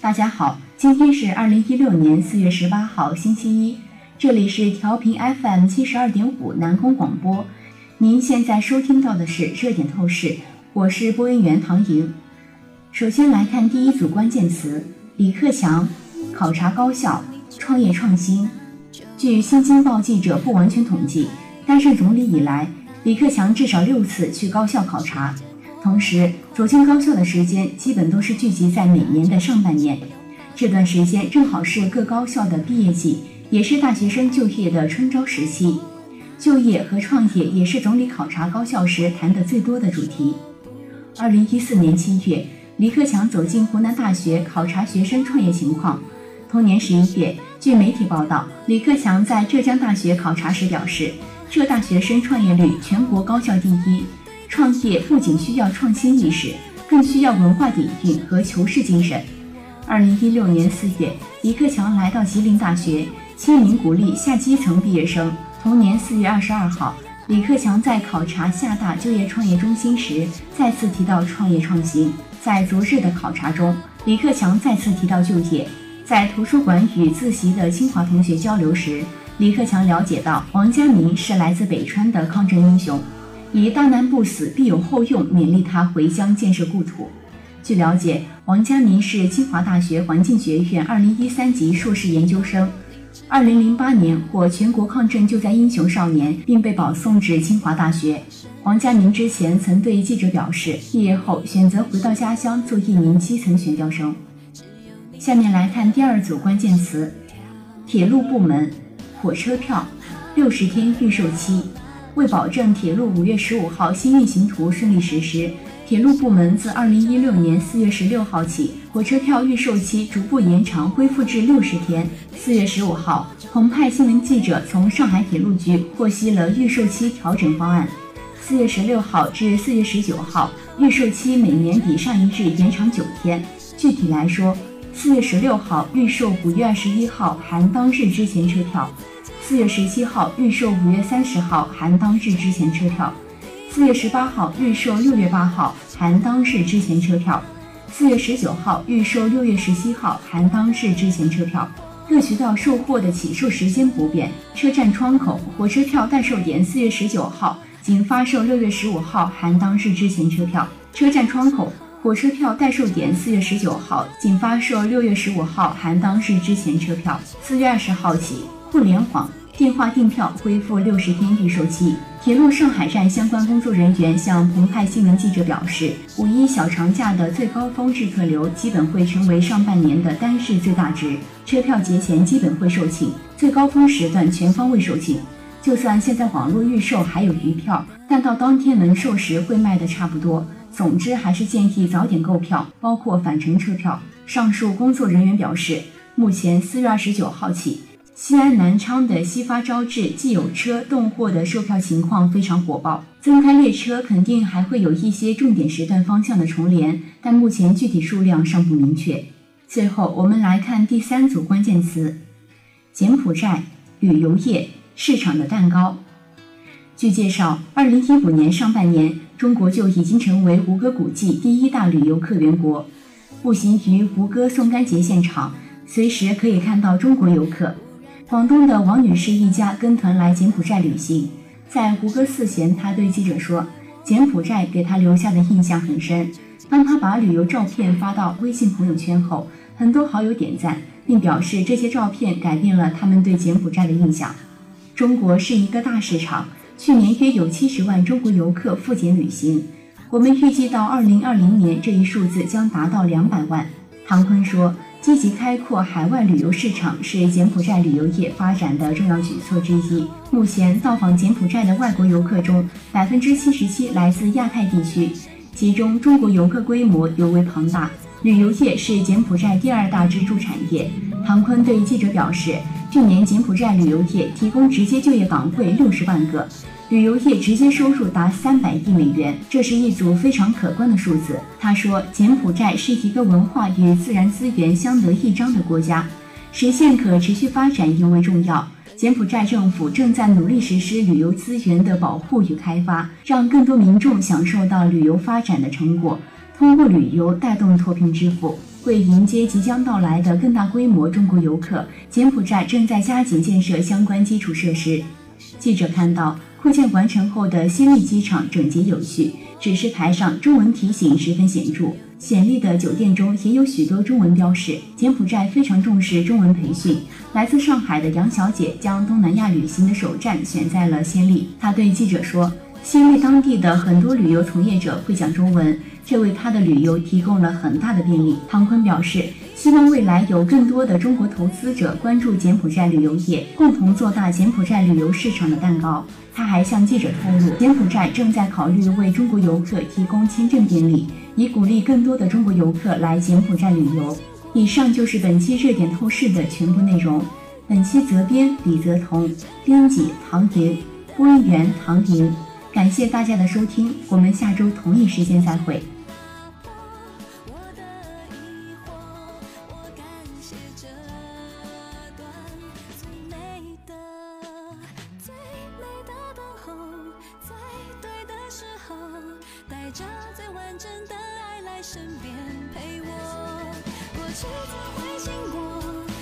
大家好，今天是二零一六年四月十八号，星期一，这里是调频 FM 七十二点五南空广播。您现在收听到的是热点透视，我是播音员唐莹。首先来看第一组关键词：李克强考察高校、创业创新。据新京报记者不完全统计，担任总理以来，李克强至少六次去高校考察。同时，走进高校的时间基本都是聚集在每年的上半年，这段时间正好是各高校的毕业季，也是大学生就业的春招时期。就业和创业也是总理考察高校时谈的最多的主题。二零一四年七月，李克强走进湖南大学考察学生创业情况。同年十一月，据媒体报道，李克强在浙江大学考察时表示，浙大学生创业率全国高校第一。创业不仅需要创新意识，更需要文化底蕴和求是精神。二零一六年四月，李克强来到吉林大学，亲临鼓励下基层毕业生。同年四月二十二号，李克强在考察厦大就业创业中心时，再次提到创业创新。在昨日的考察中，李克强再次提到就业。在图书馆与自习的清华同学交流时，李克强了解到王家明是来自北川的抗震英雄。以“大难不死，必有后用”勉励他回乡建设故土。据了解，王佳明是清华大学环境学院2013级硕士研究生，2008年获全国抗震救灾英雄少年，并被保送至清华大学。王佳明之前曾对记者表示，毕业后选择回到家乡做一名基层选调生。下面来看第二组关键词：铁路部门，火车票，六十天预售期。为保证铁路五月十五号新运行图顺利实施，铁路部门自二零一六年四月十六号起，火车票预售期逐步延长，恢复至六十天。四月十五号，澎湃新闻记者从上海铁路局获悉了预售期调整方案。四月十六号至四月十九号，预售期每年比上一日延长九天。具体来说，四月十六号预售五月二十一号含当日之前车票。四月十七号预售，五月三十号含当日之前车票；四月十八号预售，六月八号含当日之前车票；四月十九号预售，六月十七号含当日之前车票。各渠道售货的起售时间不变。车站窗口、火车票代售点四月十九号仅发售六月十五号含当日之前车票。车站窗口、火车票代售点四月十九号仅发售六月十五号含当日之前车票。四月二十号起。互联网电话订票恢复六十天预售期。铁路上海站相关工作人员向澎湃新闻记者表示，五一小长假的最高峰日客流基本会成为上半年的单日最大值，车票节前基本会售罄，最高峰时段全方位售罄。就算现在网络预售还有余票，但到当天能售时会卖的差不多。总之，还是建议早点购票，包括返程车票。上述工作人员表示，目前四月二十九号起。西安南昌的西发招致既有车动货的售票情况非常火爆，增开列车肯定还会有一些重点时段方向的重联，但目前具体数量尚不明确。最后，我们来看第三组关键词：柬埔寨旅游业市场的蛋糕。据介绍，二零一五年上半年，中国就已经成为吴哥古迹第一大旅游客源国。步行于吴哥宋干节现场，随时可以看到中国游客。广东的王女士一家跟团来柬埔寨旅行，在胡歌寺前，她对记者说：“柬埔寨给她留下的印象很深。当她把旅游照片发到微信朋友圈后，很多好友点赞，并表示这些照片改变了他们对柬埔寨的印象。中国是一个大市场，去年约有七十万中国游客赴柬旅行，我们预计到二零二零年这一数字将达到两百万。”唐坤说。积极开阔海外旅游市场是柬埔寨旅游业发展的重要举措之一。目前到访柬埔寨的外国游客中，百分之七十七来自亚太地区，其中中国游客规模尤为庞大。旅游业是柬埔寨第二大支柱产业。唐坤对记者表示，去年柬埔寨旅游业提供直接就业岗位六十万个。旅游业直接收入达三百亿美元，这是一组非常可观的数字。他说，柬埔寨是一个文化与自然资源相得益彰的国家，实现可持续发展尤为重要。柬埔寨政府正在努力实施旅游资源的保护与开发，让更多民众享受到旅游发展的成果，通过旅游带动脱贫致富。为迎接即将到来的更大规模中国游客，柬埔寨正在加紧建设相关基础设施。记者看到，扩建完成后的暹粒机场整洁有序，指示牌上中文提醒十分显著。暹粒的酒店中也有许多中文标识。柬埔寨非常重视中文培训。来自上海的杨小姐将东南亚旅行的首站选在了暹粒。她对记者说。暹粒当地的很多旅游从业者会讲中文，这为他的旅游提供了很大的便利。唐坤表示，希望未来有更多的中国投资者关注柬埔寨旅游业，共同做大柬埔寨旅游市场的蛋糕。他还向记者透露，柬埔寨正在考虑为中国游客提供签证便利，以鼓励更多的中国游客来柬埔寨旅游。以上就是本期热点透视的全部内容。本期责编李泽彤，编辑唐莹，播音员唐莹。感谢大家的收听，我们下周同一时间再会。带着最完整的爱来身边陪我，过去总会经过。